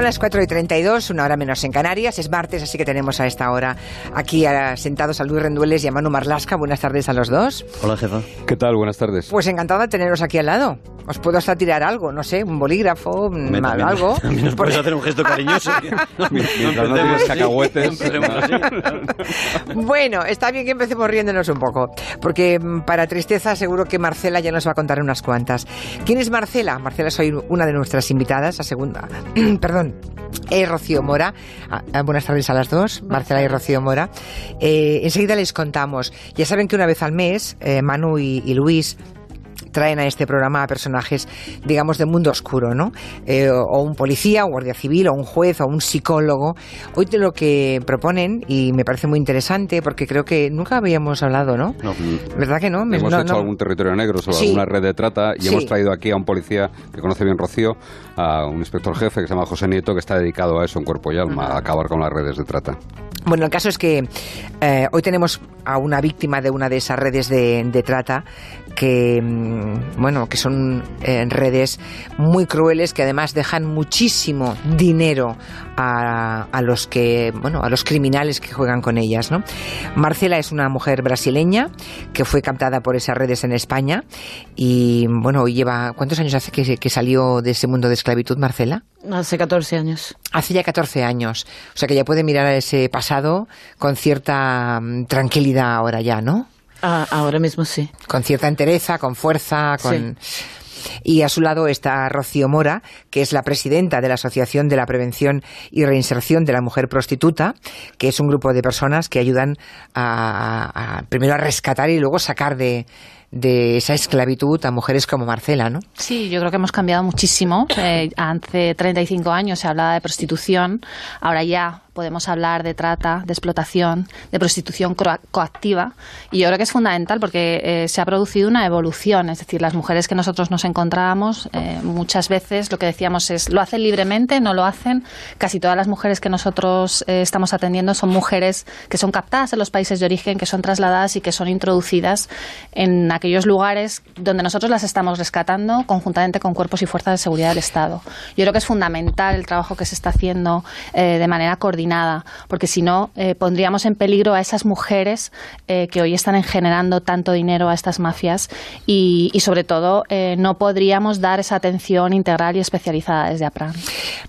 Son las 4 y 32, una hora menos en Canarias. Es martes, así que tenemos a esta hora aquí sentados a Luis Rendueles y a Manu Marlasca. Buenas tardes a los dos. Hola, jefa. ¿Qué tal? Buenas tardes. Pues encantado de teneros aquí al lado. Os puedo hasta tirar algo, no sé, un bolígrafo, Me- también- algo. También nos puedes hacer un gesto cariñoso. Mientras no tienes cacahuetes. Bueno, está bien que empecemos riéndonos un poco, porque mm, para tristeza seguro que Marcela ya nos va a contar unas cuantas. ¿Quién es Marcela? Marcela soy una de nuestras invitadas, la segunda, perdón, es Rocío Mora. Ah, ah, buenas tardes a las dos, Marcela y Rocío Mora. Eh, enseguida les contamos. Ya saben que una vez al mes, eh, Manu y Luis traen a este programa a personajes, digamos, del mundo oscuro, ¿no? Eh, o, un policía, un guardia civil, o un juez, o un psicólogo. Hoy de lo que proponen, y me parece muy interesante, porque creo que nunca habíamos hablado, ¿no? No, ¿Verdad que no? Hemos no, hecho no. algún territorio negro sobre Sí. alguna red de trata y Sí. hemos traído aquí a un policía que conoce bien Rocío, a un inspector jefe que se llama José Nieto, que está dedicado a eso en cuerpo y alma, a acabar con las redes de trata. Bueno, el caso es que eh, hoy tenemos a una víctima de una de esas redes de, de trata que, mm, bueno, que son eh, redes muy crueles que además dejan muchísimo dinero a, a los que, bueno, a los criminales que juegan con ellas, ¿no? Marcela es una mujer brasileña que fue captada por esas redes en España y, bueno, hoy lleva, ¿cuántos años hace que, que salió de ese mundo de esclavitud, Marcela? Hace 14 años. Hace ya 14 años. O sea que ya puede mirar a ese pasado con cierta mm, tranquilidad ahora ya, ¿no? Ah, ahora mismo sí. Con cierta entereza, con fuerza, con... Y a su lado está Rocío Mora, que es la presidenta de la Asociación de la Prevención y Reinserción de la Mujer Prostituta, que es un grupo de personas que ayudan a, a- a- primero a rescatar y luego sacar de, de esa esclavitud a mujeres como Marcela, ¿no? Sí, yo creo que hemos cambiado muchísimo. Eh, hace 35 años se hablaba de prostitución, ahora ya podemos hablar de trata, de explotación, de prostitución coactiva. Y yo creo que es fundamental porque eh, se ha producido una evolución. Es decir, las mujeres que nosotros nos encontrábamos, eh, muchas veces lo que decíamos es, lo hacen libremente, no lo hacen. Casi todas las mujeres que nosotros eh, estamos atendiendo son mujeres que son captadas en los países de origen, que son trasladadas y que son introducidas en aquellos lugares donde nosotros las estamos rescatando conjuntamente con cuerpos y fuerzas de seguridad del Estado. Yo creo que es fundamental el trabajo que se está haciendo eh, de manera coordinada, porque si no, eh, pondríamos en peligro a esas mujeres eh, que hoy están generando tanto dinero a estas mafias y, sobre todo, no podríamos dar esa atención integral y especializada desde APRAN.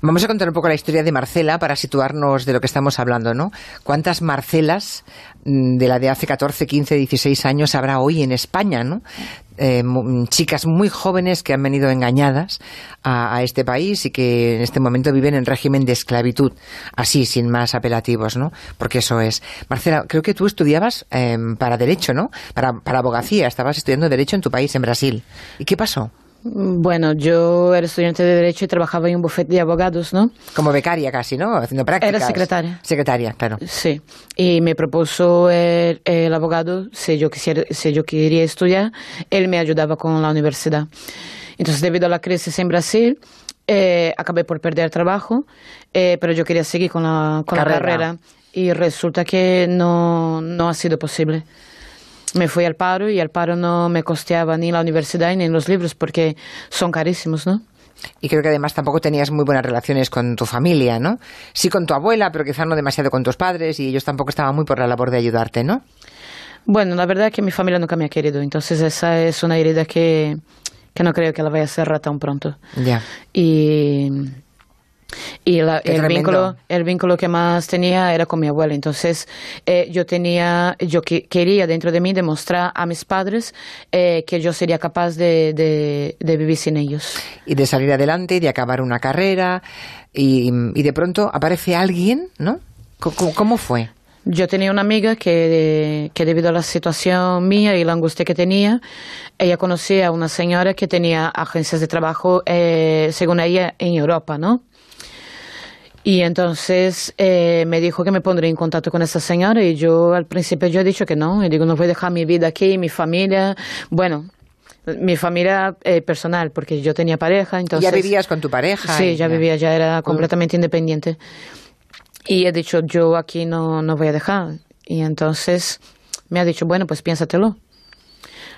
Vamos a contar un poco la historia de Marcela para situarnos de lo que estamos hablando, ¿no? ¿Cuántas Marcelas mm, de la de hace 14, 15, 16 años habrá hoy en España, Eh, chicas muy jóvenes que han venido engañadas a, a este país y que en este momento viven en régimen de esclavitud, así, sin más apelativos, ¿no? Porque eso es. Marcela, creo que tú estudiabas eh, para Derecho, ¿no? Para, para abogacía, estabas estudiando Derecho en tu país, en Brasil. ¿Y qué pasó? Bueno, yo era estudiante de Derecho y trabajaba en un bufete de abogados, ¿no? Como becaria casi, ¿no? Haciendo prácticas. Era secretaria. Secretaria, claro. Sí. Y me propuso el, el abogado, si yo, quisiera, si yo quería estudiar, él me ayudaba con la universidad. Entonces, debido a la crisis en Brasil, eh, acabé por perder trabajo, eh, pero yo quería seguir con la, con la Carrera. carrera y resulta que no, no ha sido posible. Me fui al paro y el paro no me costeaba ni la universidad ni los libros porque son carísimos, ¿no? Y creo que además tampoco tenías muy buenas relaciones con tu familia, ¿no? Sí con tu abuela, pero quizás no demasiado con tus padres y ellos tampoco estaban muy por la labor de ayudarte, ¿no? Bueno, la verdad es que mi familia nunca me ha querido, entonces esa es una herida que, que no creo que la vaya a cerrar tan pronto. Ya. Y, y la- el, vínculo, el vínculo que más tenía era con mi abuela. Entonces, eh, yo tenía, yo que- quería dentro de mí demostrar a mis padres eh, que yo sería capaz de, de, de vivir sin ellos. Y de salir adelante, y de acabar una carrera y, y de pronto aparece alguien, ¿no? ¿Cómo, cómo- cómo fue? Yo tenía una amiga que, que debido a la situación mía y la angustia que tenía, ella conocía a una señora que tenía agencias de trabajo, eh, según ella, en Europa, ¿no? Y entonces eh, me dijo que me pondría en contacto con esa señora y yo al principio yo he dicho que no, y digo, no voy a dejar mi vida aquí, mi familia, bueno, mi familia eh, personal, porque yo tenía pareja, entonces... ya vivías con tu pareja. Sí, ya vivía, ya era completamente independiente. Y he dicho, yo aquí no, no voy a dejar. Y entonces me ha dicho, bueno, pues piénsatelo.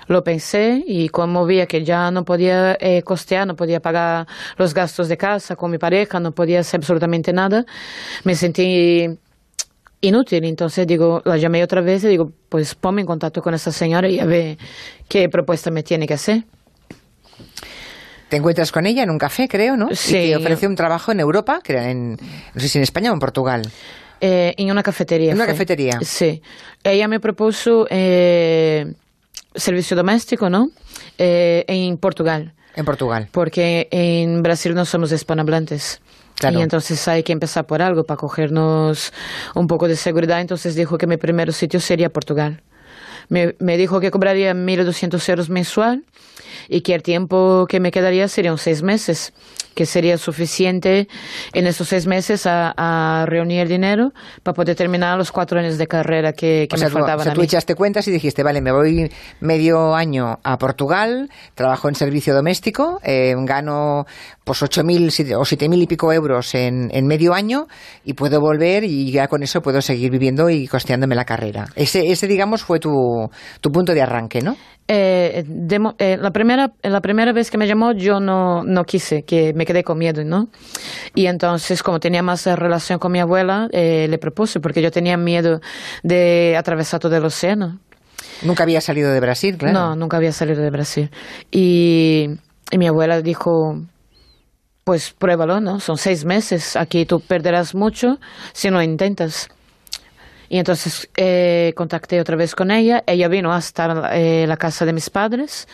Lo pensé y como veía que ya no podía eh, costear, no podía pagar los gastos de casa con mi pareja, no podía hacer absolutamente nada, me sentí inútil. Entonces digo, la llamé otra vez y digo, pues ponme en contacto con esa señora y a ver qué propuesta me tiene que hacer. Te encuentras con ella en un café, creo, ¿no? Sí. Y te ofrece un trabajo en Europa, que era en, no sé si en España o en Portugal. Eh, en una cafetería. ¿En una fue. cafetería? Sí. Ella me propuso eh, servicio doméstico, ¿no? Eh, en Portugal. En Portugal. Porque en Brasil no somos hispanohablantes. Claro. Y entonces hay que empezar por algo para cogernos un poco de seguridad. Entonces dijo que mi primer sitio sería Portugal. Me, me dijo que cobraría 1.200 euros mensual y que el tiempo que me quedaría serían seis meses, que sería suficiente en esos seis meses a, a reunir el dinero para poder terminar los cuatro años de carrera que, que o sea, me tú- faltaban o sea, a tú mí. echaste cuentas y dijiste, vale, me voy medio año a Portugal, trabajo en servicio doméstico, eh, gano pues 8.000 siete- o 7.000 y pico euros en, en medio año y puedo volver y ya con eso puedo seguir viviendo y costeándome la carrera. Ese, ese digamos, fue tu, tu punto de arranque, ¿no? Eh, de eh, la, primera, la primera vez que me llamó yo no, no quise, que me quedé con miedo, ¿no? Y entonces, como tenía más relación con mi abuela, eh, le propuse, porque yo tenía miedo de atravesar todo el océano. Nunca había salido de Brasil, claro. No, nunca había salido de Brasil. Y, y mi abuela dijo, pues pruébalo, ¿no? Son seis meses, aquí tú perderás mucho si no intentas. Y entonces eh, contacté otra vez con ella, ella vino hasta eh, la casa de mis padres,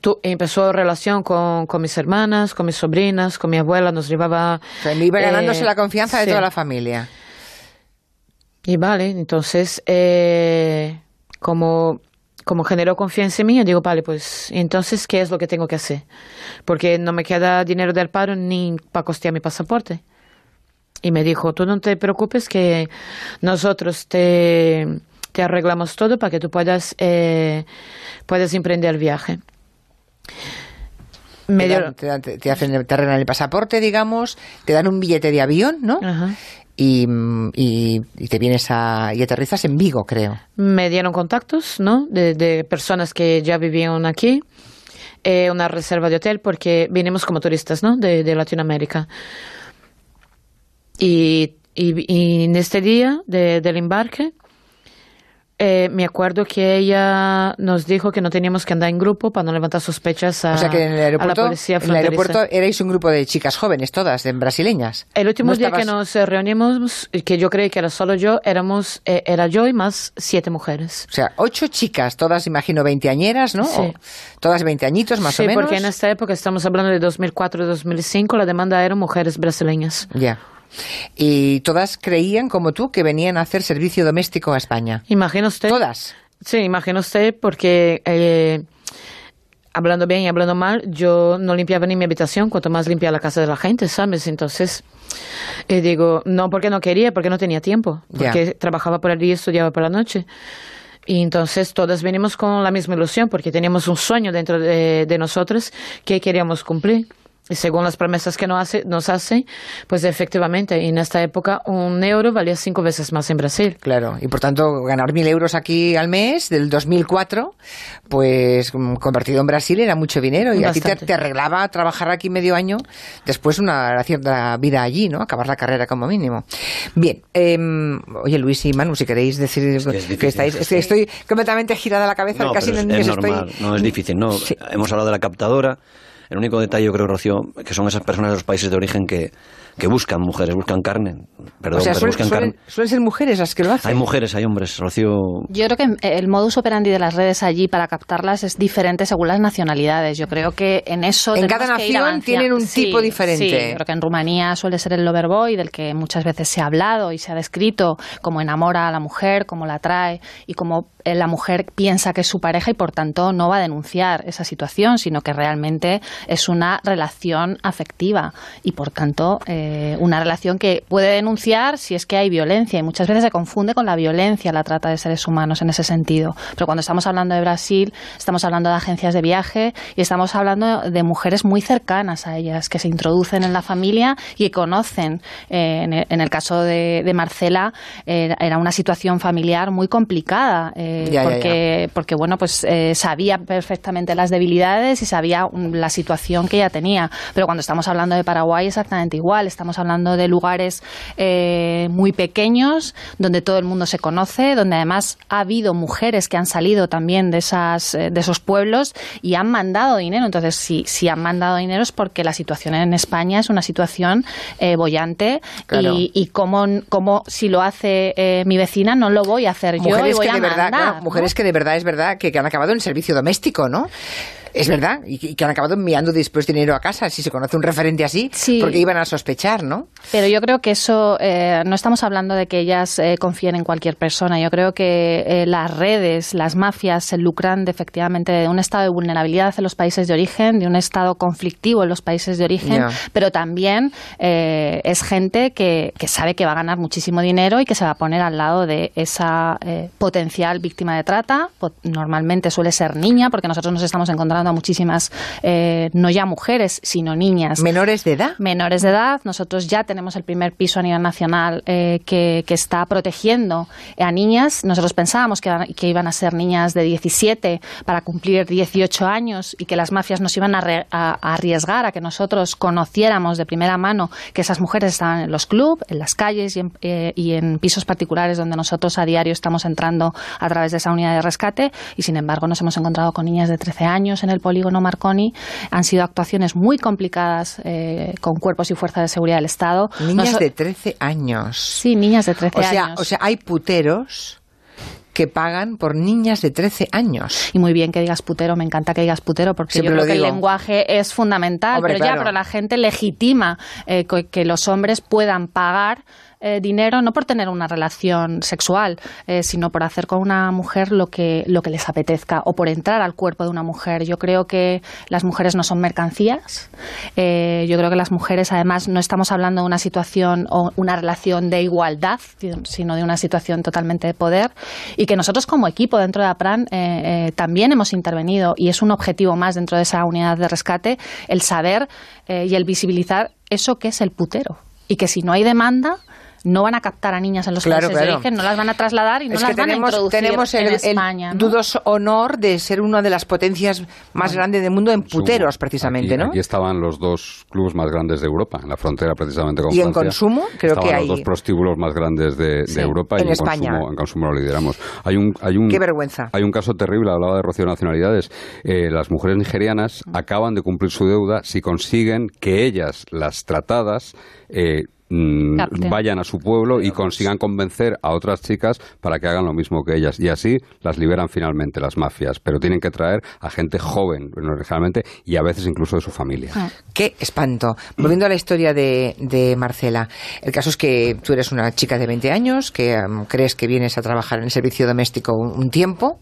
Tu- empezó relación con, con mis hermanas, con mis sobrinas, con mi abuela, nos llevaba... Iba ganándose eh, la confianza de toda la familia. Y vale, entonces, eh, como, como generó confianza en mí, yo digo, vale, pues entonces, ¿qué es lo que tengo que hacer? Porque no me queda dinero del paro ni para costear mi pasaporte. Y me dijo, tú no te preocupes que nosotros te, te arreglamos todo para que tú puedas, eh, puedas emprender el viaje. Me te, dan- te dan- te- te hacen, te arreglan el pasaporte, digamos, te dan un billete de avión, ¿no? Ajá. Y, y- y te vienes a... y aterrizas en Vigo, creo. me dieron contactos, ¿no? De, de personas que ya vivían aquí, eh, una reserva de hotel, porque vinimos como turistas, ¿no? De, de Latinoamérica. Y, y- y en este día de- del embarque, eh, me acuerdo que ella nos dijo que no teníamos que andar en grupo para no levantar sospechas a, o sea que en el a la aeropuerto, policía en el aeropuerto erais un grupo de chicas jóvenes, todas, de brasileñas. El último No día que estabas- nos eh, reunimos, que yo creí que era solo yo, éramos, eh, era yo y más siete mujeres. O sea, ocho chicas, todas imagino veinteañeras, ¿no? Sí. O todas veinteañitos más sí, o menos. porque en esta época, estamos hablando de 2004-2005, la demanda eran mujeres brasileñas. Ya. Y todas creían, como tú, que venían a hacer servicio doméstico a España. Imagina usted. Todas. Sí, imagina usted, porque eh, hablando bien y hablando mal, yo no limpiaba ni mi habitación, cuanto más limpiaba la casa de la gente, ¿sabes? Entonces, eh, digo, no porque no quería, porque no tenía tiempo, porque trabajaba por el día y estudiaba por la noche. Y entonces todas venimos con la misma ilusión, porque teníamos un sueño dentro de, de nosotros que queríamos cumplir. Y según las promesas que nos hace, nos hace, pues efectivamente, en esta época un euro valía cinco veces más en Brasil. Claro, y por tanto ganar mil euros aquí al mes del 2004, pues mm, convertido en Brasil era mucho dinero y a ti te, Bastante. te arreglaba trabajar aquí medio año, después una cierta vida allí, ¿no? Acabar la carrera como mínimo. Bien, em, oye Luis y Manu, si queréis decir que es que, estáis, es que estoy completamente girada la cabeza, No, casi pero es, ni es os estoy- normal, no es difícil. No, Sí. hemos hablado de la captadora. El único detalle, yo creo, Rocío, que son esas personas de los países de origen que, que buscan mujeres, buscan carne. Perdón, o sea, pero suelen, buscan suelen- carne. suelen ser mujeres las que lo hacen. Hay mujeres, hay hombres, Rocío. Yo creo que el modus operandi de las redes allí para captarlas es diferente según las nacionalidades. Yo creo que en eso En cada nación tienen un Sí, tipo diferente. Sí, creo que en Rumanía suele ser el loverboy, del que muchas veces se ha hablado y se ha descrito como enamora a la mujer, como la atrae y como eh, la mujer piensa que es su pareja y por tanto no va a denunciar esa situación, sino que realmente es una relación afectiva y, por tanto, eh, una relación que puede denunciar si es que hay violencia y muchas veces se confunde con la violencia la trata de seres humanos en ese sentido. Pero cuando estamos hablando de Brasil, estamos hablando de agencias de viaje y estamos hablando de mujeres muy cercanas a ellas que se introducen en la familia y conocen. Eh, en, el, caso de, Marcela, era una situación familiar muy complicada eh, porque, porque, bueno, pues sabía perfectamente las debilidades y sabía la situación que ella tenía. Pero cuando estamos hablando de Paraguay, exactamente igual. Estamos hablando de lugares eh, muy pequeños, donde todo el mundo se conoce, donde además ha habido mujeres que han salido también de, esas, eh, de esos pueblos y han mandado dinero. Entonces, si, si han mandado dinero es porque la situación en España es una situación eh, bollante y, y como, como si lo hace mi vecina, no lo voy a hacer yo y voy que a de verdad, Mujeres que de verdad es verdad que, que han acabado en servicio doméstico, ¿no? Es verdad, y, que han acabado enviando después dinero a casa, si se conoce un referente así, porque iban a sospechar, ¿no? Pero yo creo que eso, eh, no estamos hablando de que ellas eh, confíen en cualquier persona, yo creo que eh, las redes, las mafias se lucran de, efectivamente de un estado de vulnerabilidad en los países de origen, de un estado conflictivo en los países de origen, pero también es gente que, que, sabe que va a ganar muchísimo dinero y que se va a poner al lado de esa potencial víctima de trata, normalmente suele ser niña, porque nosotros nos estamos encontrando a muchísimas, eh, no ya mujeres, sino niñas. ¿Menores de edad? Menores de edad. Nosotros ya tenemos el primer piso a nivel nacional eh, que, está protegiendo a niñas. Nosotros pensábamos que, que, iban a ser niñas de 17 para cumplir 18 años y que las mafias nos iban a, arriesgar a que nosotros conociéramos de primera mano que esas mujeres estaban en los clubes, en las calles y en, eh, y en pisos particulares donde nosotros a diario estamos entrando a través de esa unidad de rescate y sin embargo nos hemos encontrado con niñas de 13 años en el polígono Marconi han sido actuaciones muy complicadas eh, con cuerpos y fuerzas de seguridad del Estado. Niñas de 13 años. Sí, niñas de 13 años. O sea, hay puteros que pagan por niñas de 13 años. Y muy bien que digas putero, me encanta que digas putero, porque yo creo que el lenguaje es fundamental, pero ya, pero la gente legitima eh, que los hombres puedan pagar eh, dinero no por tener una relación sexual, eh, sino por hacer con una mujer lo que, lo que les apetezca o por entrar al cuerpo de una mujer. Yo creo que las mujeres no son mercancías. Eh, yo creo que las mujeres, además, no estamos hablando de una situación o una relación de igualdad, sino de una situación totalmente de poder. Y que nosotros, como equipo dentro de APRAN, también hemos intervenido y es un objetivo más dentro de esa unidad de rescate el saber y el visibilizar eso que es el putero. Y que si no hay demanda, no van a captar a niñas en los países de origen, no las van a trasladar y no las van a introducir tenemos el, en España. El dudoso honor de ser una de las potencias más grandes del mundo en puteros, precisamente, aquí, ¿no? Aquí estaban los dos clubes más grandes de Europa, en la frontera precisamente con ¿Y en consumo? Creo que hay... los dos prostíbulos más grandes de, Europa y en, España. Consumo, en consumo lo lideramos. Hay un, hay un, Qué vergüenza. Hay un caso terrible, hablaba de Rocío Nacionalidades. Eh, las mujeres nigerianas acaban de cumplir su deuda si consiguen que ellas, las tratadas, eh, Mm, vayan a su pueblo y consigan convencer a otras chicas para que hagan lo mismo que ellas. Y así las liberan finalmente las mafias. Pero tienen que traer a gente joven, generalmente, y a veces incluso de su familia. Ah. Qué espanto. Volviendo a la historia de, Marcela. El caso es que tú eres una chica de 20 años, que crees que vienes a trabajar en el servicio doméstico un tiempo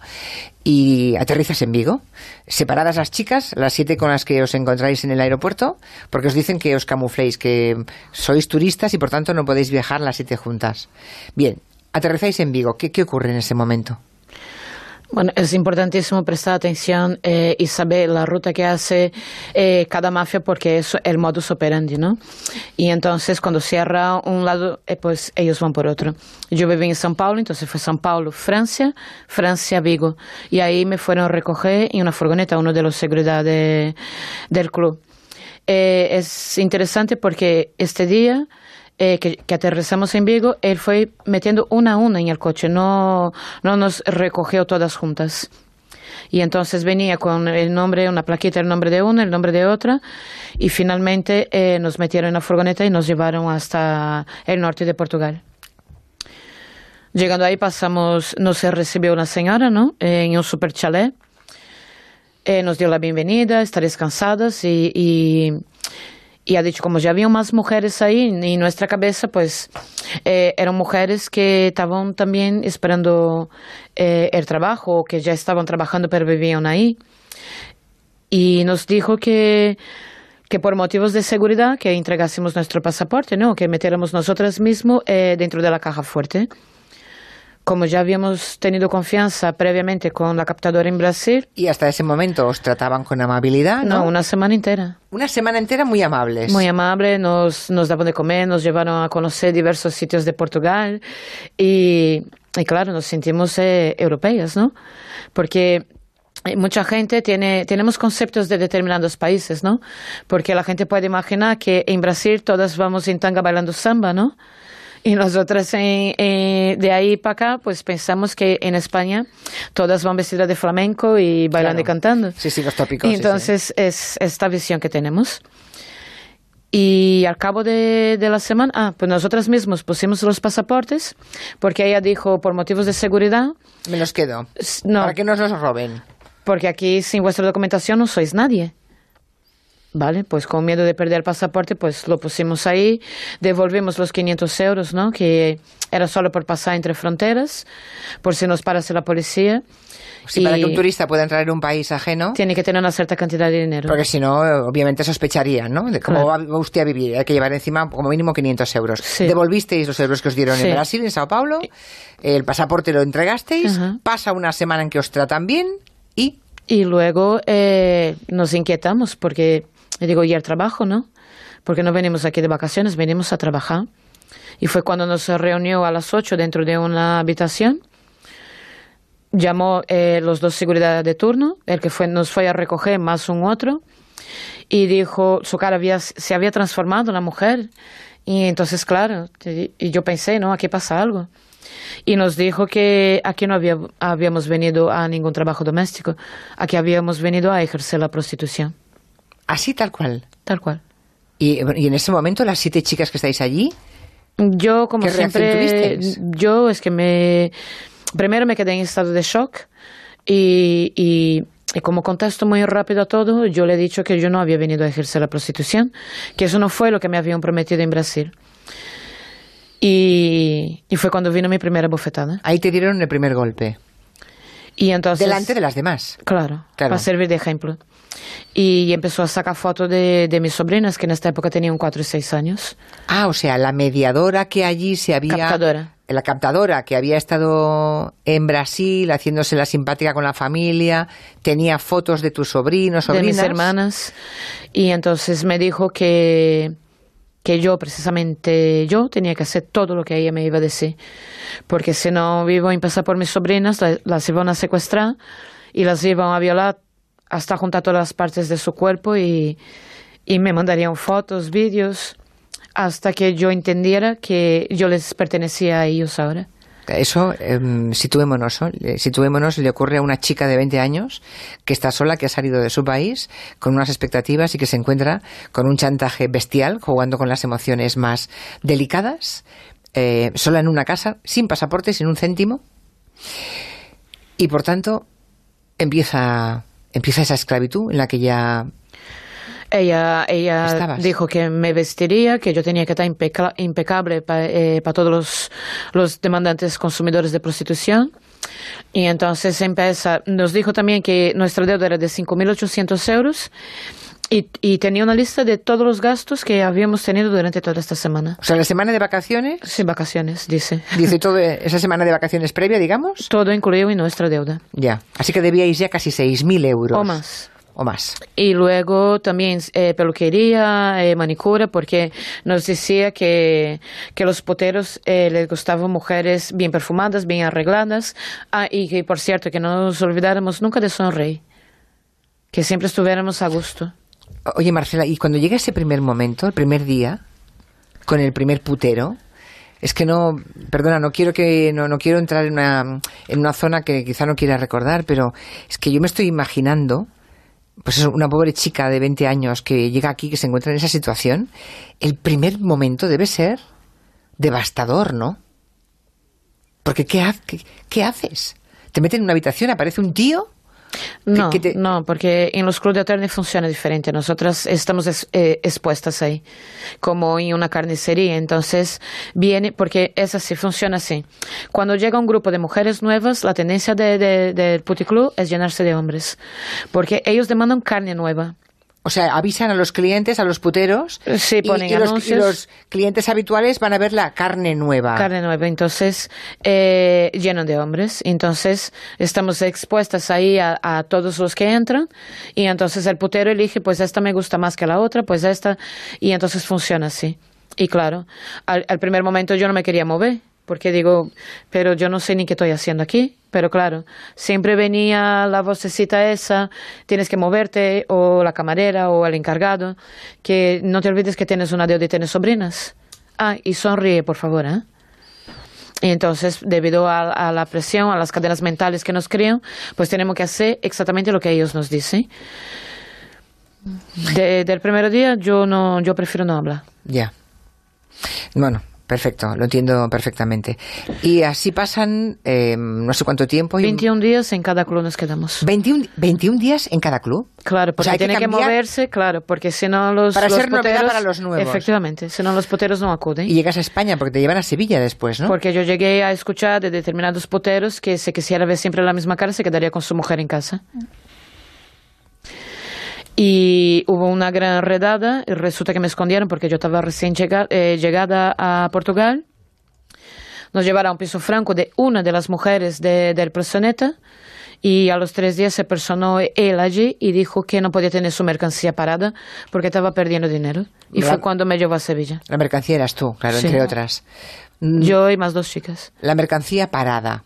y aterrizas en Vigo, separadas las chicas, las siete con las que os encontráis en el aeropuerto, porque os dicen que os camufléis, que sois turistas y por tanto no podéis viajar las siete juntas. Bien, aterrizáis en Vigo, ¿qué, qué ocurre en ese momento? Bueno, es importantísimo prestar atención eh, y saber la ruta que hace eh, cada mafia porque es el modus operandi, ¿no? Y entonces cuando cierra un lado, eh, pues ellos van por otro. Yo viví en São Paulo, entonces fue São Paulo, Francia, Francia, Vigo. Y ahí me fueron a recoger en una furgoneta uno de los seguridad del club. es interesante porque este día eh, que, aterrizamos en Vigo, él fue metiendo una a una en el coche, no, no nos recogió todas juntas. Y entonces venía con el nombre, una plaquita, el nombre de una, el nombre de otra, y finalmente eh, nos metieron en la furgoneta y nos llevaron hasta el norte de Portugal. Llegando ahí pasamos, nos recibió una señora, ¿no? En un super chalet. Eh, nos dio la bienvenida, estaréis cansadas y y ha dicho, como ya había más mujeres ahí, en nuestra cabeza, pues eh, eran mujeres que estaban también esperando eh, el trabajo, que ya estaban trabajando pero vivían ahí. y nos dijo que que por motivos de seguridad que entregásemos nuestro pasaporte, ¿no? Que metiéramos nosotras mismos eh, dentro de la caja fuerte. Como ya habíamos tenido confianza previamente con la captadora en Brasil. Y hasta ese momento os trataban con amabilidad, ¿no? No, una semana entera. Una semana entera muy amables. Muy amables, nos, nos daban de comer, nos llevaron a conocer diversos sitios de Portugal y, y claro, nos sentimos eh, europeas, ¿no? Porque mucha gente tiene, tenemos conceptos de determinados países, ¿no? Porque la gente puede imaginar que en Brasil todas vamos en tanga bailando samba, ¿no? Y nosotras de ahí para acá, pues pensamos que en España todas van vestidas de flamenco y bailando y cantando. Sí, sí, los tópicos. Entonces es esta visión que tenemos. Y al cabo de, de, la semana, ah, pues nosotras mismos pusimos los pasaportes, porque ella dijo, por motivos de seguridad... Me los quedo. No. Para que no los roben porque aquí sin vuestra documentación no sois nadie. Vale, pues con miedo de perder el pasaporte, pues lo pusimos ahí, devolvimos los 500 euros, ¿no? Que era solo por pasar entre fronteras, por si nos parase la policía. Sí, para que un turista pueda entrar en un país ajeno. Tiene que tener una cierta cantidad de dinero. Porque si no, obviamente sospecharían, ¿no? De cómo va usted a vivir. Hay que llevar encima como mínimo 500 euros. Devolvisteis los euros que os dieron en Brasil, en Sao Paulo. El pasaporte lo entregasteis. Pasa una semana en que os tratan bien y... Y luego eh, nos inquietamos porque, digo, y el trabajo, ¿no? Porque no venimos aquí de vacaciones, venimos a trabajar. Y fue cuando nos reunió a las 8 dentro de una habitación. Llamó eh, los dos seguridad de turno, el que nos fue a recoger más un otro. Y dijo, su cara había, se había transformado la mujer. Y entonces, claro, y yo pensé, ¿no? Aquí pasa algo y nos dijo que aquí no había, habíamos venido a ningún trabajo doméstico, aquí habíamos venido a ejercer la prostitución. ¿Así tal cual? Tal cual. ¿Y, en ese momento las siete chicas que estáis allí? Yo, como siempre, yo es que me... Primero me quedé en estado de shock y, y, y, como contesto muy rápido a todo, yo le he dicho que yo no había venido a ejercer la prostitución, que eso no fue lo que me habían prometido en Brasil. Y, fue cuando vino mi primera bofetada. Ahí te dieron el primer golpe. Y entonces, Delante de las demás. Claro, para servir de ejemplo. Y empezó a sacar fotos de, de mis sobrinas, que en esta época tenían 4 y 6 años. Ah, o sea, la mediadora que allí se había... Captadora. La captadora que había estado en Brasil haciéndose la simpática con la familia, tenía fotos de tus sobrinos, sobrinas. De mis hermanas. Y entonces me dijo que que yo, precisamente yo, tenía que hacer todo lo que ella me iba a decir. Porque si no vivo en pasar por mis sobrinas, las iban a secuestrar y las iban a violar hasta juntar todas las partes de su cuerpo y, y me mandarían fotos, vídeos, hasta que yo entendiera que yo les pertenecía a ellos ahora. Eso, eh, situémonos, situémonos, le ocurre a una chica de 20 años que está sola, que ha salido de su país con unas expectativas y que se encuentra con un chantaje bestial, jugando con las emociones más delicadas, eh, sola en una casa, sin pasaporte, sin un céntimo. Y por tanto, empieza, empieza esa esclavitud en la que ya ella, ella dijo que me vestiría, que yo tenía que estar impecable para eh, todos los, los demandantes consumidores de prostitución. Y entonces empieza, nos dijo también que nuestra deuda era de 5.800 euros y, y, tenía una lista de todos los gastos que habíamos tenido durante toda esta semana. O sea, la semana de vacaciones. Sin vacaciones, dice. Dice todo esa semana de vacaciones previa, digamos. Todo incluido en nuestra deuda. Ya. Así que debíais ya casi 6.000 euros. O más o más. Y luego también eh, peluquería, eh, manicura, porque nos decía que, que los poteros eh, les gustaban mujeres bien perfumadas, bien arregladas, ah, y que por cierto que no nos olvidáramos nunca de sonreír, que siempre estuviéramos a gusto. Oye Marcela, y cuando llega ese primer momento, el primer día, con el primer putero, es que no, perdona, no quiero que no, no quiero entrar en una, en una zona que quizá no quiera recordar, pero es que yo me estoy imaginando pues es una pobre chica de 20 años que llega aquí, que se encuentra en esa situación, el primer momento debe ser devastador, ¿no? Porque ¿qué, qué, haces? Te meten en una habitación, aparece un tío No, no, porque en los clubes de carne funciona diferente. Nosotras estamos eh, expuestas ahí, como en una carnicería. Entonces, viene, porque es así, funciona así. Cuando llega un grupo de mujeres nuevas, la tendencia del de, de, puticlub es llenarse de hombres, porque ellos demandan carne nueva. O sea, avisan a los clientes, a los puteros. Sí, ponen y, Los, y los clientes habituales van a ver la carne nueva. Carne nueva. Entonces, eh, lleno de hombres. Entonces, estamos expuestas ahí a, todos los que entran. Y entonces el putero elige, pues esta me gusta más que la otra, pues esta. Y entonces funciona así. Y claro, al primer momento yo no me quería mover porque digo, pero yo no sé ni qué estoy haciendo aquí. Pero claro, siempre venía la vocecita esa, tienes que moverte, o la camarera, o el encargado, que no te olvides que tienes una deuda y tienes sobrinas. Ah, y sonríe, por favor, ¿eh? Y entonces, debido a, la presión, a las cadenas mentales que nos crean, pues tenemos que hacer exactamente lo que ellos nos dicen. del primer día yo no, yo prefiero no hablar. Ya. Bueno, Perfecto, lo entiendo perfectamente. Y así pasan eh, no sé cuánto tiempo. 21 días en cada club nos quedamos. 21, 21 días en cada club. Claro, porque tiene que, moverse, claro, porque si no los Para los ser poteros, para los nuevos. Efectivamente, si no los poteros no acuden. Y llegas a España porque te llevan a Sevilla después, ¿no? Porque yo llegué a escuchar de determinados poteros que si quisiera ver siempre la misma cara se quedaría con su mujer en casa. Y hubo una gran redada y resulta que me escondieron porque yo estaba recién eh, llegada a Portugal. Nos llevaron a un piso franco de una de las mujeres del personeta y a los tres días se personó él allí y dijo que no podía tener su mercancía parada porque estaba perdiendo dinero. Y fue cuando me llevó a Sevilla. La mercancía eras tú, claro, entre otras. Yo y más dos chicas. La mercancía parada.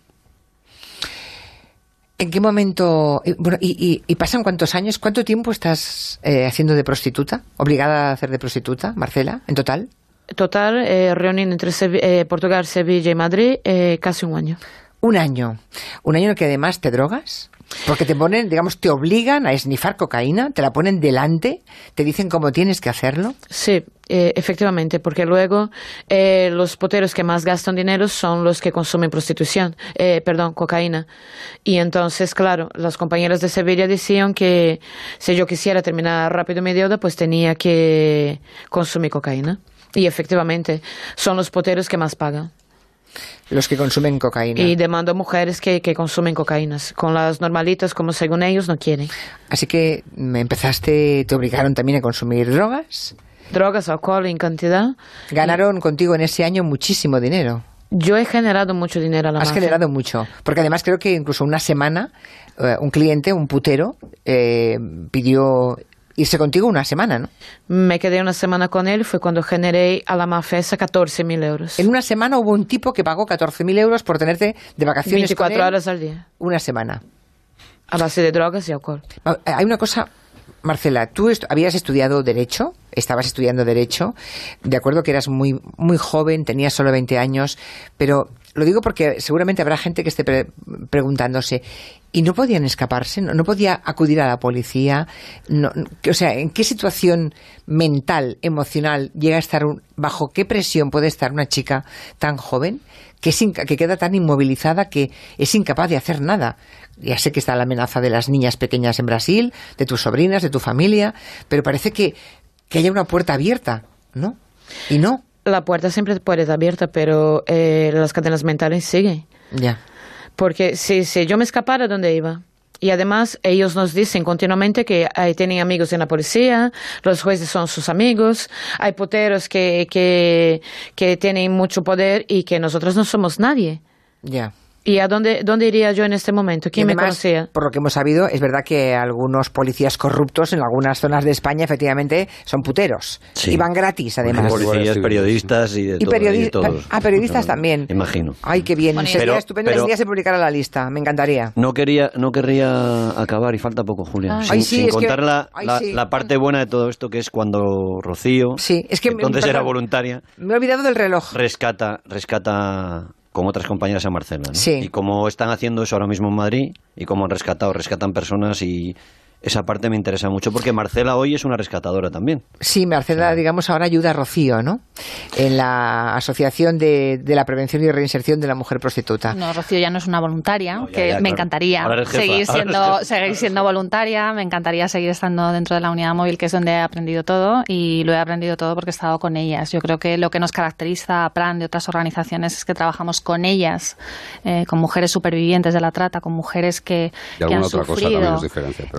¿En qué momento? Bueno, y, pasan cuántos años? ¿Cuánto tiempo estás eh, haciendo de prostituta? ¿Obligada a hacer de prostituta, Marcela, en total? Total, eh, reunión entre eh, Portugal, Sevilla y Madrid, eh, casi un año. Un año. Un año en el que además te drogas. Porque te ponen, digamos, te obligan a esnifar cocaína, te la ponen delante, te dicen cómo tienes que hacerlo. Sí, eh, efectivamente, porque luego eh, los poteros que más gastan dinero son los que consumen prostitución, eh, perdón, cocaína. Y entonces, claro, las compañeras de Sevilla decían que si yo quisiera terminar rápido mi deuda, pues tenía que consumir cocaína. Y efectivamente, son los poteros que más pagan. Los que consumen cocaína. Y demando mujeres que, que consumen cocaínas. Con las normalitas, como según ellos, no quieren. Así que me empezaste, te obligaron también a consumir drogas. Drogas, alcohol en cantidad. Ganaron contigo en ese año muchísimo dinero. Yo he generado mucho dinero a la Has generado mucho. Porque además creo que incluso una semana eh, un cliente, un putero, eh, pidió irse contigo una semana, ¿no? Me quedé una semana con él, fue cuando generé a la mafesa 14.000 euros. En una semana hubo un tipo que pagó 14.000 euros por tenerte de vacaciones 24 horas al día. Una semana. A base de drogas y alcohol. Ah, hay una cosa, Marcela, tú habías estudiado Derecho, estabas estudiando Derecho, de acuerdo que eras muy, muy joven, tenías solo 20 años, pero lo digo porque seguramente habrá gente que esté preguntándose, ¿y no podían escaparse? ¿No, podía acudir a la policía? o sea, ¿en qué situación mental, emocional llega a estar, bajo qué presión puede estar una chica tan joven que, que queda tan inmovilizada que es incapaz de hacer nada? Ya sé que está la amenaza de las niñas pequeñas en Brasil, de tus sobrinas, de tu familia, pero parece que, que haya una puerta abierta, ¿no? Y no la puerta siempre puede estar abierta, pero eh, las cadenas mentales siguen. Ya. Porque si, si yo me escapara, ¿dónde iba? Y además ellos nos dicen continuamente que hay, tienen amigos en la policía, los jueces son sus amigos, hay poteros que, que, que tienen mucho poder y que nosotros no somos nadie. Ya. ¿Y a dónde, dónde iría yo en este momento? ¿Quién me conocía? Por lo que hemos sabido, es verdad que algunos policías corruptos en algunas zonas de España efectivamente son puteros. Y van gratis, además. Policías, periodistas y de y todos. Ah, periodistas también. Imagino. Ay, qué bien. Sería estupendo que se publicara la lista. Me encantaría. No quería, no querría acabar, y falta poco, Julia. Sin, contar la, la, parte buena de todo esto, que es cuando Rocío, sí, es que, entonces era voluntaria... Me he olvidado del reloj. Rescata, rescata con otras compañeras en Barcelona. Sí. Y como están haciendo eso ahora mismo en Madrid y como han rescatado, rescatan personas y, esa parte me interesa mucho porque Marcela hoy es una rescatadora también. Sí, Marcela, digamos, ahora ayuda a Rocío, ¿no? En la Asociación de, la Prevención y Reinserción de la Mujer Prostituta. No, Rocío ya no es una voluntaria, que me encantaría seguir siendo, seguir siendo voluntaria, me encantaría seguir estando dentro de la unidad móvil, que es donde he aprendido todo, y lo he aprendido todo porque he estado con ellas. Yo creo que lo que nos caracteriza a Plan de otras organizaciones es que trabajamos con ellas, eh, con mujeres supervivientes de la trata, con mujeres que, que han sufrido.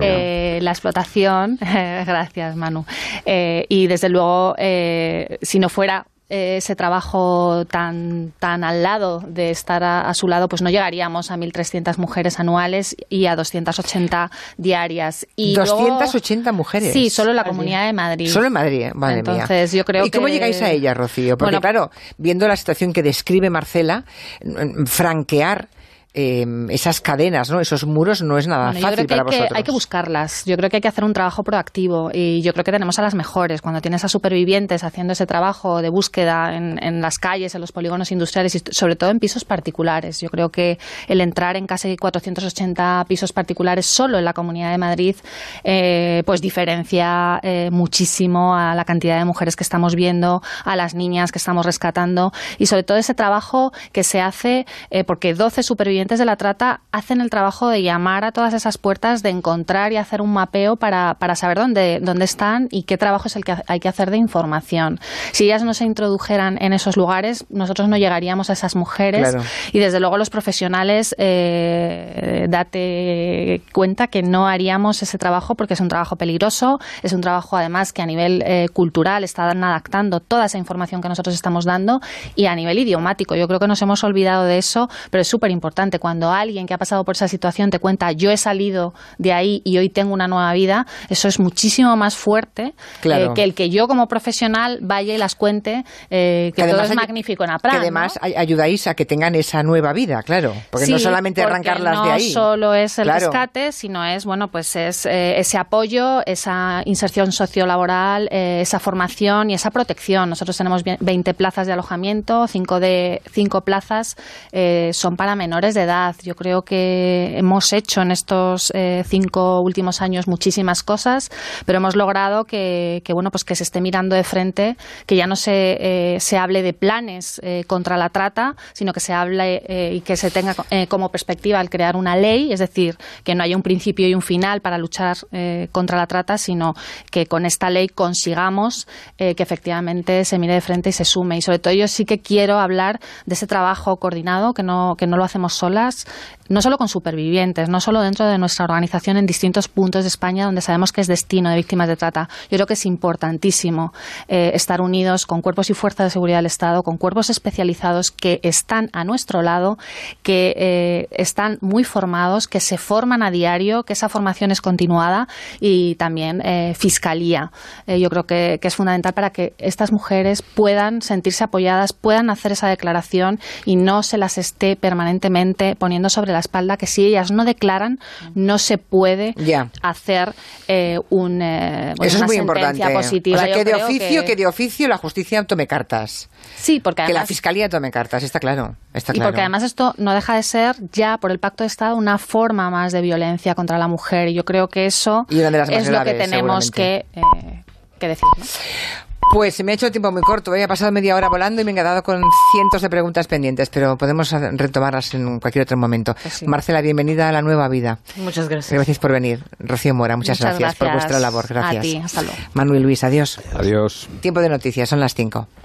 Eh, la explotación. Gracias, Manu. Eh, y desde luego, eh, si no fuera ese trabajo tan, tan al lado de estar a, su lado, pues no llegaríamos a 1.300 mujeres anuales y a 280 diarias. Y 280 mujeres. Sí, solo en la Comunidad de Madrid. Solo en Madrid, madre Entonces, Yo creo ¿Y cómo llegáis a ella, Rocío? Porque claro, viendo la situación que describe Marcela, franquear eh, esas cadenas, ¿no? esos muros no es nada fácil para hay Que, hay que buscarlas. Yo creo que hay que hacer un trabajo proactivo y yo creo que tenemos a las mejores. Cuando tienes a supervivientes haciendo ese trabajo de búsqueda en, las calles, en los polígonos industriales y sobre todo en pisos particulares. Yo creo que el entrar en casi 480 pisos particulares solo en la Comunidad de Madrid, eh, pues diferencia eh, muchísimo a la cantidad de mujeres que estamos viendo, a las niñas que estamos rescatando y sobre todo ese trabajo que se hace porque 12 supervivientes de la trata hacen el trabajo de llamar a todas esas puertas, de encontrar y hacer un mapeo para, para saber dónde, dónde están y qué trabajo es el que hay que hacer de información. Si ellas no se introdujeran en esos lugares, nosotros no llegaríamos a esas mujeres y desde luego los profesionales, eh, date cuenta que no haríamos ese trabajo porque es un trabajo peligroso, es un trabajo además que a nivel eh, cultural están adaptando toda esa información que nosotros estamos dando y a nivel idiomático. Yo creo que nos hemos olvidado de eso, pero es súper importante cuando alguien que ha pasado por esa situación te cuenta yo he salido de ahí y hoy tengo una nueva vida, eso es muchísimo más fuerte eh, que el que yo como profesional vaya y las cuente, eh, que, todo es magnífico en APRA. Que además ayudáis a que tengan esa nueva vida, claro, porque no solamente arrancarlas de ahí. No solo es el rescate, sino es, bueno, pues es eh, ese apoyo, esa inserción sociolaboral, esa formación y esa protección. Nosotros tenemos 20 plazas de alojamiento, 5 de cinco plazas son para menores de Yo creo que hemos hecho en estos eh, cinco últimos años muchísimas cosas, pero hemos logrado que, bueno, pues que se esté mirando de frente, que ya no se, eh, se hable de planes eh, contra la trata, sino que se hable y que se tenga como perspectiva el crear una ley, es decir, que no haya un principio y un final para luchar contra la trata, sino que con esta ley consigamos que efectivamente se mire de frente y se sume. Y sobre todo yo sí que quiero hablar de ese trabajo coordinado, que no, que no lo hacemos no solo con supervivientes, no solo dentro de nuestra organización en distintos puntos de España donde sabemos que es destino de víctimas de trata. Yo creo que es importantísimo eh, estar unidos con cuerpos y fuerzas de seguridad del Estado, con cuerpos especializados que están a nuestro lado, que eh, están muy formados, que se forman a diario, que esa formación es continuada y también eh, fiscalía. yo creo que es fundamental para que estas mujeres puedan sentirse apoyadas, puedan hacer esa declaración y no se las esté permanentemente poniendo sobre la espalda que si ellas no declaran, no se puede hacer eh, un, eh, Eso es muy importante. positiva. O sea, que de, oficio, que... de oficio la justicia tome cartas. Sí, porque Que la fiscalía tome cartas, está claro. Está y porque además esto no deja de ser ya por el Pacto de Estado una forma más de violencia contra la mujer. Y yo creo que eso es lo que tenemos que, eh, que decir. Pues se me ha hecho el tiempo muy corto. He pasado media hora volando y me he quedado con cientos de preguntas pendientes, pero podemos retomarlas en cualquier otro momento. Pues Marcela, bienvenida a la nueva vida. Muchas gracias. Gracias por venir. Rocío Mora, muchas, gracias, por vuestra labor. Gracias. A ti, hasta luego. Manuel Luis, adiós. Adiós. Tiempo de noticias, son las cinco.